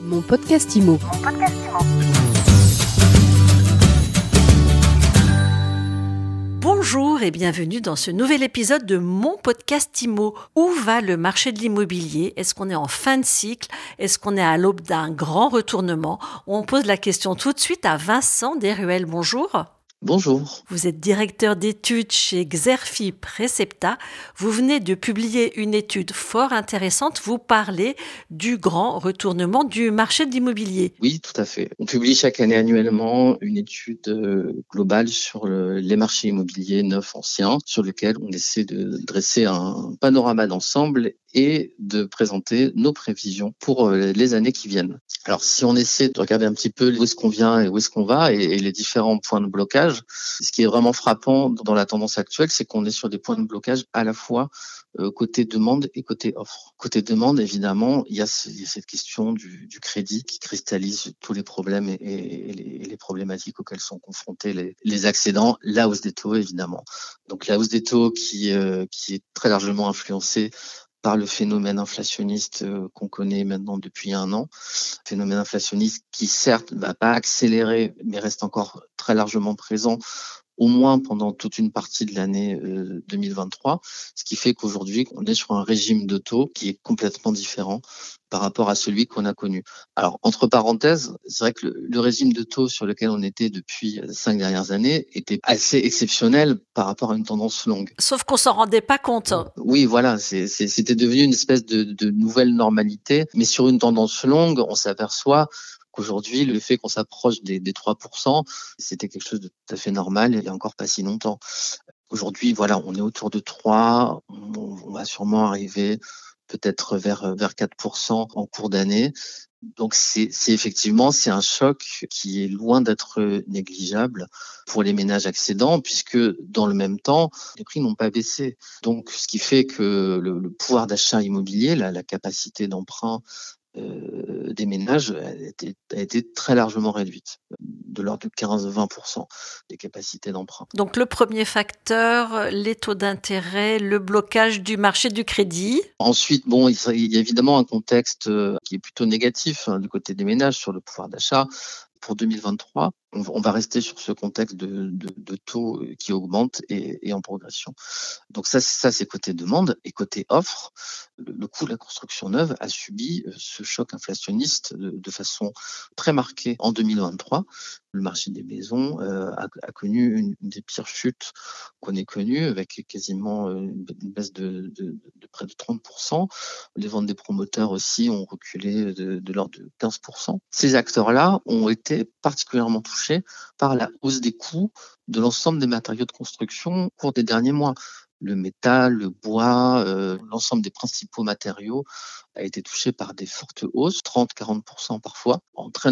Mon podcast IMO. Bonjour et bienvenue dans ce nouvel épisode de mon podcast IMO. Où va le marché de l'immobilier? Est-ce qu'on est en fin de cycle? Est-ce qu'on est à l'aube d'un grand retournement? On pose la question tout de suite à Vincent Desruelles. Bonjour. Bonjour. Vous êtes directeur d'études chez Xerfi Precepta. Vous venez de publier une étude fort intéressante. Vous parlez du grand retournement du marché de l'immobilier. Oui, tout à fait. On publie chaque année annuellement une étude euh, globale sur le- les marchés immobiliers neufs anciens, sur lequel on essaie de dresser un panorama d'ensemble et de présenter nos prévisions pour euh, les années qui viennent. Alors, si on essaie de regarder un petit peu où est-ce qu'on vient et où est-ce qu'on va et, les différents points de blocage, ce qui est vraiment frappant dans la tendance actuelle, c'est qu'on est sur des points de blocage à la fois euh, côté demande et côté offre. Côté demande, évidemment, il y a, cette question du, du crédit qui cristallise tous les problèmes et, et- les, les problématiques auxquelles sont confrontés les, les accédants. La hausse des taux, évidemment. Donc la hausse des taux qui, euh, qui est très largement influencée par le phénomène inflationniste euh, qu'on connaît maintenant depuis un an, phénomène inflationniste qui certes va pas accélérer, mais reste encore très largement présent au moins pendant toute une partie de l'année euh, 2023, ce qui fait qu'aujourd'hui, on est sur un régime de taux qui est complètement différent par rapport à celui qu'on a connu. Alors, entre parenthèses, c'est vrai que le, le régime de taux sur lequel on était depuis euh, cinq dernières années était assez exceptionnel par rapport à une tendance longue. Sauf qu'on s'en rendait pas compte. Oui, voilà, c'était devenu une espèce de, de nouvelle normalité, mais sur une tendance longue, on s'aperçoit qu'aujourd'hui, le fait qu'on s'approche des, des 3%, c'était quelque chose de tout à fait normal il y a encore pas si longtemps. Aujourd'hui, voilà, on est autour de 3, on, on va sûrement arriver peut-être vers, vers 4% en cours d'année. Donc c'est effectivement c'est un choc qui est loin d'être négligeable pour les ménages accédants puisque dans le même temps les prix n'ont pas baissé. Donc ce qui fait que le, pouvoir d'achat immobilier, la capacité d'emprunt euh, des ménages a été, a été très largement réduite, de l'ordre de 15-20% des capacités d'emprunt. Donc le premier facteur, les taux d'intérêt, le blocage du marché du crédit. Ensuite, bon, il il y a évidemment un contexte euh, qui est plutôt négatif hein, du côté des ménages sur le pouvoir d'achat. Pour 2023, on va- rester sur ce contexte de, de, de taux qui augmente et, et en progression. Donc ça, ça c'est côté demande et côté offre. Le, le coût de la construction neuve a subi euh, ce choc inflationniste de, de façon très marquée en 2023. Le marché des maisons euh, a, a connu une, une des pires chutes qu'on ait connues, avec quasiment euh, une baisse de, près de 30%. Les ventes des promoteurs aussi ont reculé de, de l'ordre de 15%. Ces acteurs-là ont été particulièrement touchés par la hausse des coûts de l'ensemble des matériaux de construction au cours des derniers mois. Le métal, le bois, euh, l'ensemble des principaux matériaux a été touché par des fortes hausses, 30-40% parfois. En très,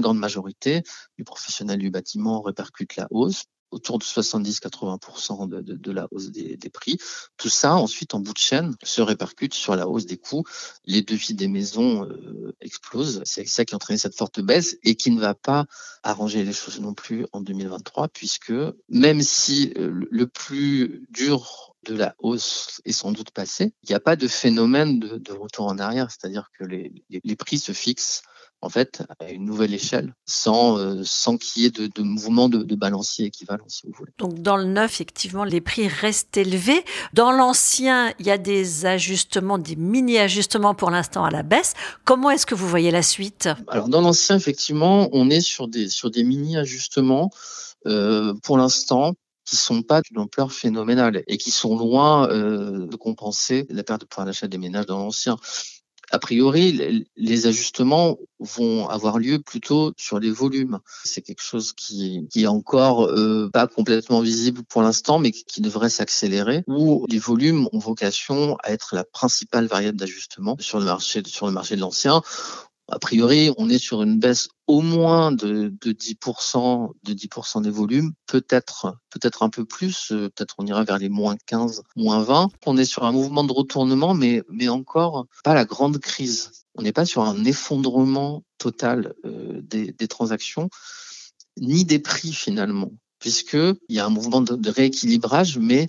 grande majorité, les professionnels du bâtiment répercutent la hausse autour de 70-80% de, de, de la hausse des, des prix. Tout ça, ensuite, en bout de chaîne, se répercute sur la hausse des coûts. Les devis des maisons euh, explosent. C'est ça qui a entraîné cette forte baisse et qui ne va pas arranger les choses non plus en 2023, puisque même si euh, le- le plus dur de la hausse est sans doute passé, il n'y a pas de phénomène de, de retour en arrière, c'est-à-dire que les, les, les prix se fixent en fait à une nouvelle échelle, sans, euh, sans qu'il y ait de, de mouvement de, de balancier équivalent, si vous voulez. Donc dans le neuf, effectivement, les prix restent élevés. Dans l'ancien, il y a des ajustements, des mini-ajustements pour l'instant à la baisse. Comment est-ce que vous voyez la suite? Alors dans l'ancien, effectivement, on est sur des sur des mini ajustements euh, pour l'instant qui sont pas d'une ampleur phénoménale et qui sont loin euh, de compenser la perte de pouvoir d'achat des ménages dans l'ancien. A priori, les- ajustements vont avoir lieu plutôt sur les volumes. C'est quelque chose qui, qui est encore euh, pas complètement visible pour l'instant, mais qui devrait s'accélérer. Où les volumes ont vocation à être la principale variable d'ajustement sur le marché sur le marché de l'ancien. A priori, on est sur une baisse au moins de, de 10%, de 10% des volumes, peut-être, peut-être un peu plus, euh, peut-être on ira vers les moins 15, moins 20. On est sur un mouvement de retournement, mais, mais encore pas la grande crise. On n'est pas sur un effondrement total euh, des, des transactions, ni des prix finalement, puisque il y a un mouvement de rééquilibrage, mais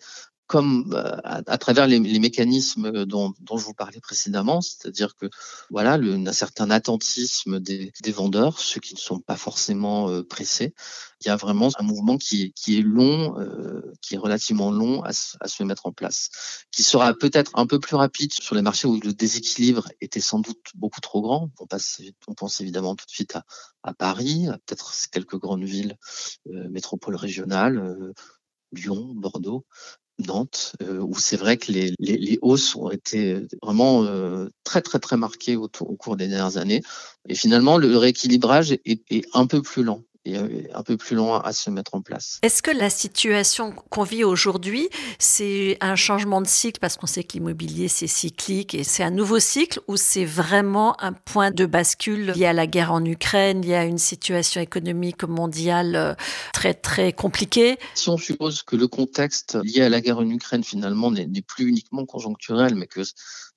comme euh, à, travers les, mécanismes dont, dont, je vous parlais précédemment, c'est-à-dire que voilà, le, un certain attentisme des, des, vendeurs, ceux qui ne sont pas forcément euh, pressés. Il y a vraiment un mouvement qui, qui est long, euh, qui est relativement long à, à, se mettre en place, qui sera peut-être un peu plus rapide sur les marchés où le déséquilibre était sans doute beaucoup trop grand. On, passe, on pense évidemment tout de suite à, à Paris, à peut-être quelques grandes villes euh, métropoles régionales. Lyon, Bordeaux, Nantes, euh, où c'est vrai que les, les, hausses ont été vraiment euh, très très très marquées au, au, cours des dernières années. Et finalement, le rééquilibrage est, est un peu plus lent et euh, un peu plus long à se mettre en place. Est-ce que la situation qu'on vit aujourd'hui, c'est un changement de cycle parce qu'on sait que l'immobilier c'est cyclique et c'est un nouveau cycle ou c'est vraiment un point de bascule lié à la guerre en Ukraine, lié à une situation économique mondiale euh, très très compliquée Si on suppose que le contexte lié à la guerre en Ukraine finalement n'est plus uniquement conjoncturel, mais que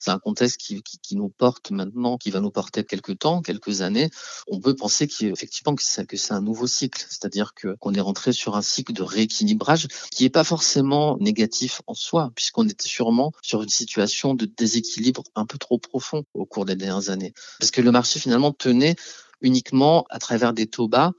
c'est un contexte qui, nous porte maintenant, qui va nous porter quelques temps, quelques années, on peut penser qu'effectivement que c'est que c'est un nouveau cycle, c'est-à-dire qu'on est rentré sur un cycle de rééquilibrage qui n'est pas forcément négatif en soi, puisqu'on était sûrement sur une situation de déséquilibre un peu trop profond au cours des dernières années, parce que le marché finalement tenait uniquement à travers des taux bas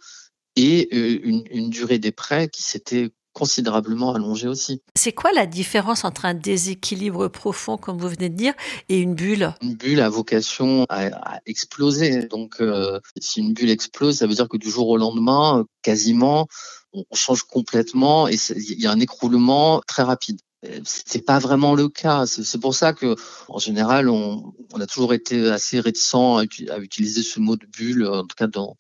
et euh, une durée des prêts qui s'était considérablement allongé aussi. C'est quoi la différence entre un déséquilibre profond, comme vous venez de dire, et une bulle? Une bulle a vocation à, exploser. Donc, euh, si une bulle explose, ça veut dire que du jour au lendemain, quasiment, on change complètement et il y a un écroulement très rapide. C'est pas vraiment le cas. C'est pour ça que, en général, on, on, a toujours été assez réticent à, à, utiliser ce mot de bulle, en tout cas dans,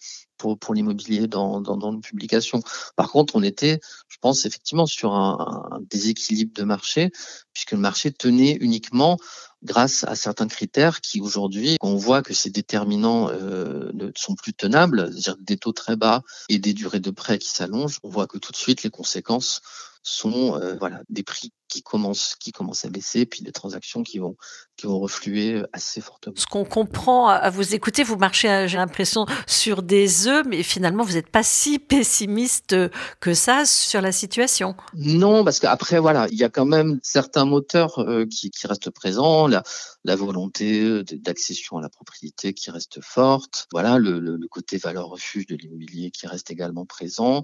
pour, l'immobilier dans, dans, nos publications. Par contre, on était, je pense, effectivement sur un, un déséquilibre de marché, puisque le marché tenait uniquement grâce à certains critères qui aujourd'hui, on voit que ces déterminants euh, ne sont plus tenables, c'est-à-dire des taux très bas et des durées de prêt qui s'allongent, on voit que tout de suite les conséquences sont euh, voilà des prix qui commencent qui commencent à baisser puis des transactions qui vont qui vont refluer assez fortement. Ce qu'on comprend à vous écouter, vous marchez euh, j'ai l'impression sur des œufs mais finalement vous n'êtes pas si pessimiste que ça sur la situation. Non, parce qu'après voilà, il y a quand même certains moteurs euh, qui, qui restent présents, la, la volonté d'accession à la propriété qui reste forte, voilà le, le, le côté valeur refuge de l'immobilier qui reste également présent,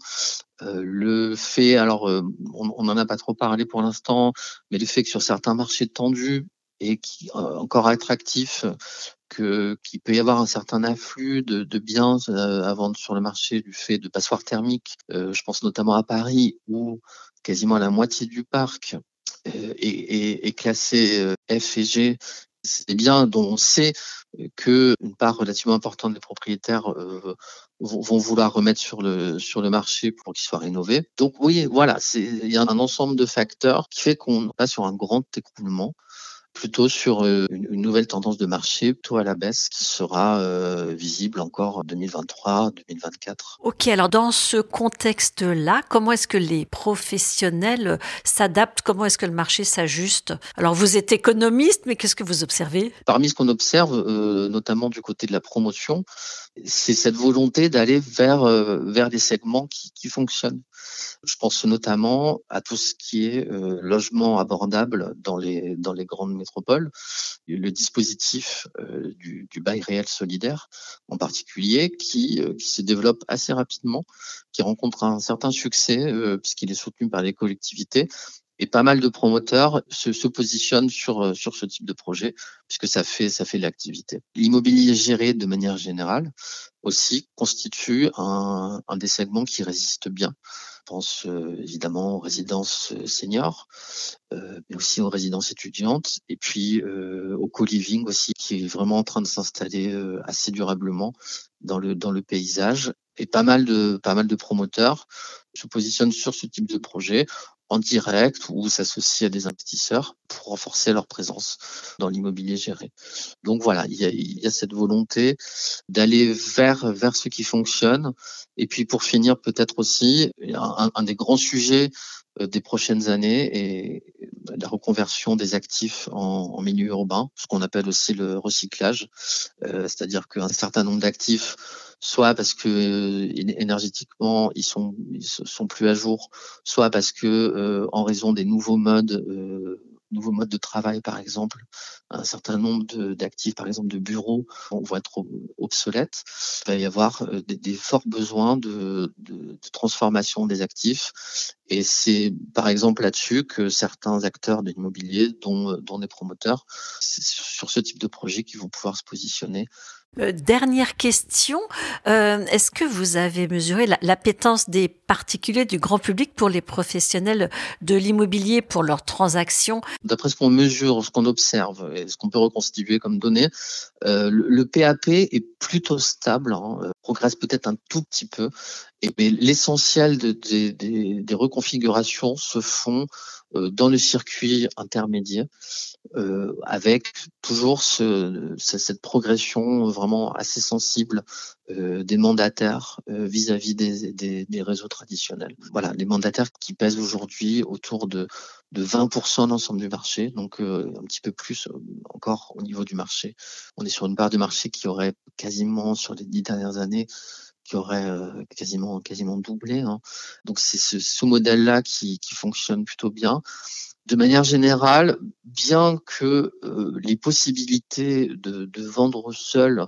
euh, le fait, alors euh, on n'en a pas trop parlé pour l'instant, mais le fait que sur certains marchés tendus et qui euh, encore attractifs, que qu'il peut y avoir un certain afflux de, de biens à vendre sur le marché du fait de passoires thermiques. je pense notamment à Paris où quasiment la moitié du parc est, est, est classé F et G c'est bien dont on sait que une part relativement importante des propriétaires euh, vont, vouloir remettre sur le sur le marché pour qu'ils soient rénovés. Donc oui, voilà, il y a un ensemble de facteurs qui fait qu'on pas sur un grand écoulement plutôt sur euh, une, nouvelle tendance de marché, plutôt à la baisse, qui sera euh, visible encore en 2023-2024. Ok, alors dans ce contexte-là, comment est-ce que les professionnels s'adaptent? Comment est-ce que le marché s'ajuste? Alors vous êtes économiste, mais qu'est-ce que vous observez? Parmi ce qu'on observe, euh, notamment du côté de la promotion, c'est cette volonté d'aller vers, euh, vers des segments qui, qui fonctionnent. Je pense notamment à tout ce qui est euh, logement abordable dans les, dans les grandes métropoles, le dispositif euh, du, du, bail réel solidaire en particulier, qui, euh, qui se développe assez rapidement, qui rencontre un certain succès euh, puisqu'il est soutenu par les collectivités et pas mal de promoteurs se, se, positionnent sur sur ce type de projet puisque ça fait ça fait l'activité. L'immobilier géré de manière générale aussi constitue un, un des segments qui résiste bien. Pense euh, évidemment aux résidences euh, seniors, euh, mais aussi aux résidences étudiantes. Et puis au co-living aussi qui est vraiment en train de s'installer assez durablement dans le dans le paysage. Et pas mal de pas mal de promoteurs se positionnent sur ce type de projet en direct ou s'associent à des investisseurs pour renforcer leur présence dans l'immobilier géré. Donc voilà, il y a, cette volonté d'aller vers vers ce qui fonctionne. Et puis pour finir, peut-être aussi un, des grands sujets euh, des prochaines années et la reconversion des actifs en, en milieu urbain, ce qu'on appelle aussi le recyclage, euh, c'est-à-dire qu'un certain nombre d'actifs soit parce que euh, énergétiquement ils sont ils sont plus à jour, soit parce que euh, en raison des nouveaux modes euh, nouveaux modes de travail, par exemple, un certain nombre d'actifs, par exemple de bureaux, vont être obsolètes. Il va y avoir euh, des, des forts besoins de, de, de, transformation des actifs. Et c'est par exemple là-dessus que certains acteurs de l'immobilier, dont, dont des promoteurs, sur ce type de projet qui vont pouvoir se positionner euh, dernière question, euh, est-ce que vous avez mesuré l'appétence des particuliers, du grand public pour les professionnels de l'immobilier, pour leurs transactions? D'après ce qu'on mesure, ce qu'on observe et ce qu'on peut reconstituer comme données, euh, le, PAP est plutôt stable, hein, progresse peut-être un tout petit peu, et, mais l'essentiel de, des reconfigurations se font dans le circuit intermédiaire. Euh, avec toujours ce, cette progression vraiment assez sensible euh, des mandataires euh, vis-à-vis des, des, des, réseaux traditionnels. Voilà, les mandataires qui pèsent aujourd'hui autour de, de 20% de l'ensemble du marché, donc euh, un petit peu plus encore au niveau du marché. On est sur une part de marché qui aurait quasiment sur les dix dernières années qui aurait quasiment quasiment doublé. Hein. Donc c'est ce, ce modèle-là qui, qui fonctionne plutôt bien de manière générale, bien que euh, les possibilités de, de vendre seul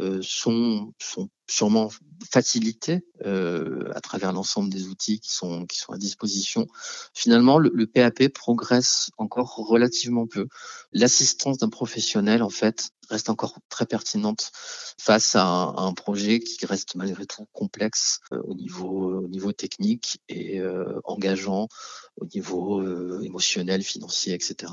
euh, sont, sont sûrement facilitées euh, à travers l'ensemble des outils qui sont, qui sont à disposition. Finalement, le, PAP progresse encore relativement peu. L'assistance d'un professionnel, en fait, reste encore très pertinente face à un, projet qui reste malgré tout complexe euh, au niveau au niveau technique et engageant au niveau émotionnel, financier, etc.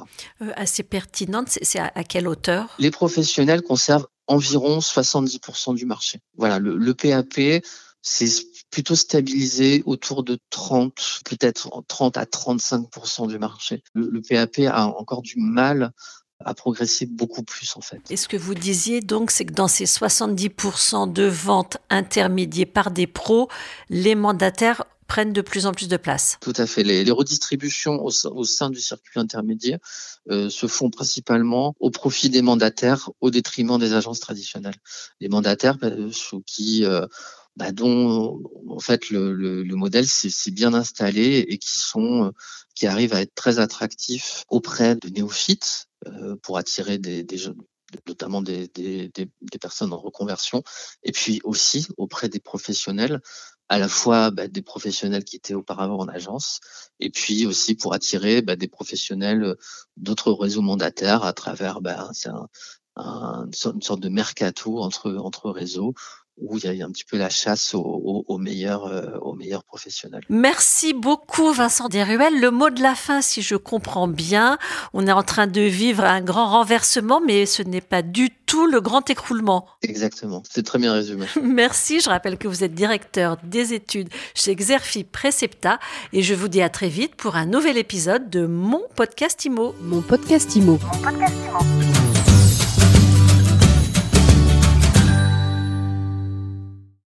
assez pertinente, c'est à, à quelle hauteur? Les professionnels conservent environ 70% du marché. Voilà, le, le PAP, c'est plutôt stabilisé autour de 30, peut-être 30 à 35% du marché. Le, le, PAP a encore du mal à progresser beaucoup plus en fait. Et ce que vous disiez donc, c'est que dans ces 70% de ventes intermédiées par des pros, les mandataires prennent de plus en plus de place. Tout à fait. Les, les redistributions au, au, sein du circuit intermédiaire euh, se font principalement au profit des mandataires, au détriment des agences traditionnelles. Les mandataires bah, sous qui euh, bah, dont en fait le, le, le modèle s'est bien installé et qui sont qui arrivent à être très attractifs auprès de néophytes euh, pour attirer des, des jeunes notamment des, des, des, personnes en reconversion, et puis aussi auprès des professionnels à la fois bah, des professionnels qui étaient auparavant en agence, et puis aussi pour attirer bah, des professionnels euh, d'autres réseaux mandataires à travers bah, un, un, une sorte de mercato entre, entre réseaux où il y a un petit peu la chasse aux, aux, meilleurs, euh, aux meilleurs professionnels. Merci beaucoup Vincent Desruelles. Le mot de la fin, si je comprends bien, on est en train de vivre un grand renversement, mais ce n'est pas du tout le grand écroulement. Exactement, c'est très bien résumé. Merci, je rappelle que vous êtes directeur des études chez Xerfi Precepta et je vous dis à très vite pour un nouvel épisode de Mon Podcast Imo. Mon Podcast Imo. Mon Podcast Imo.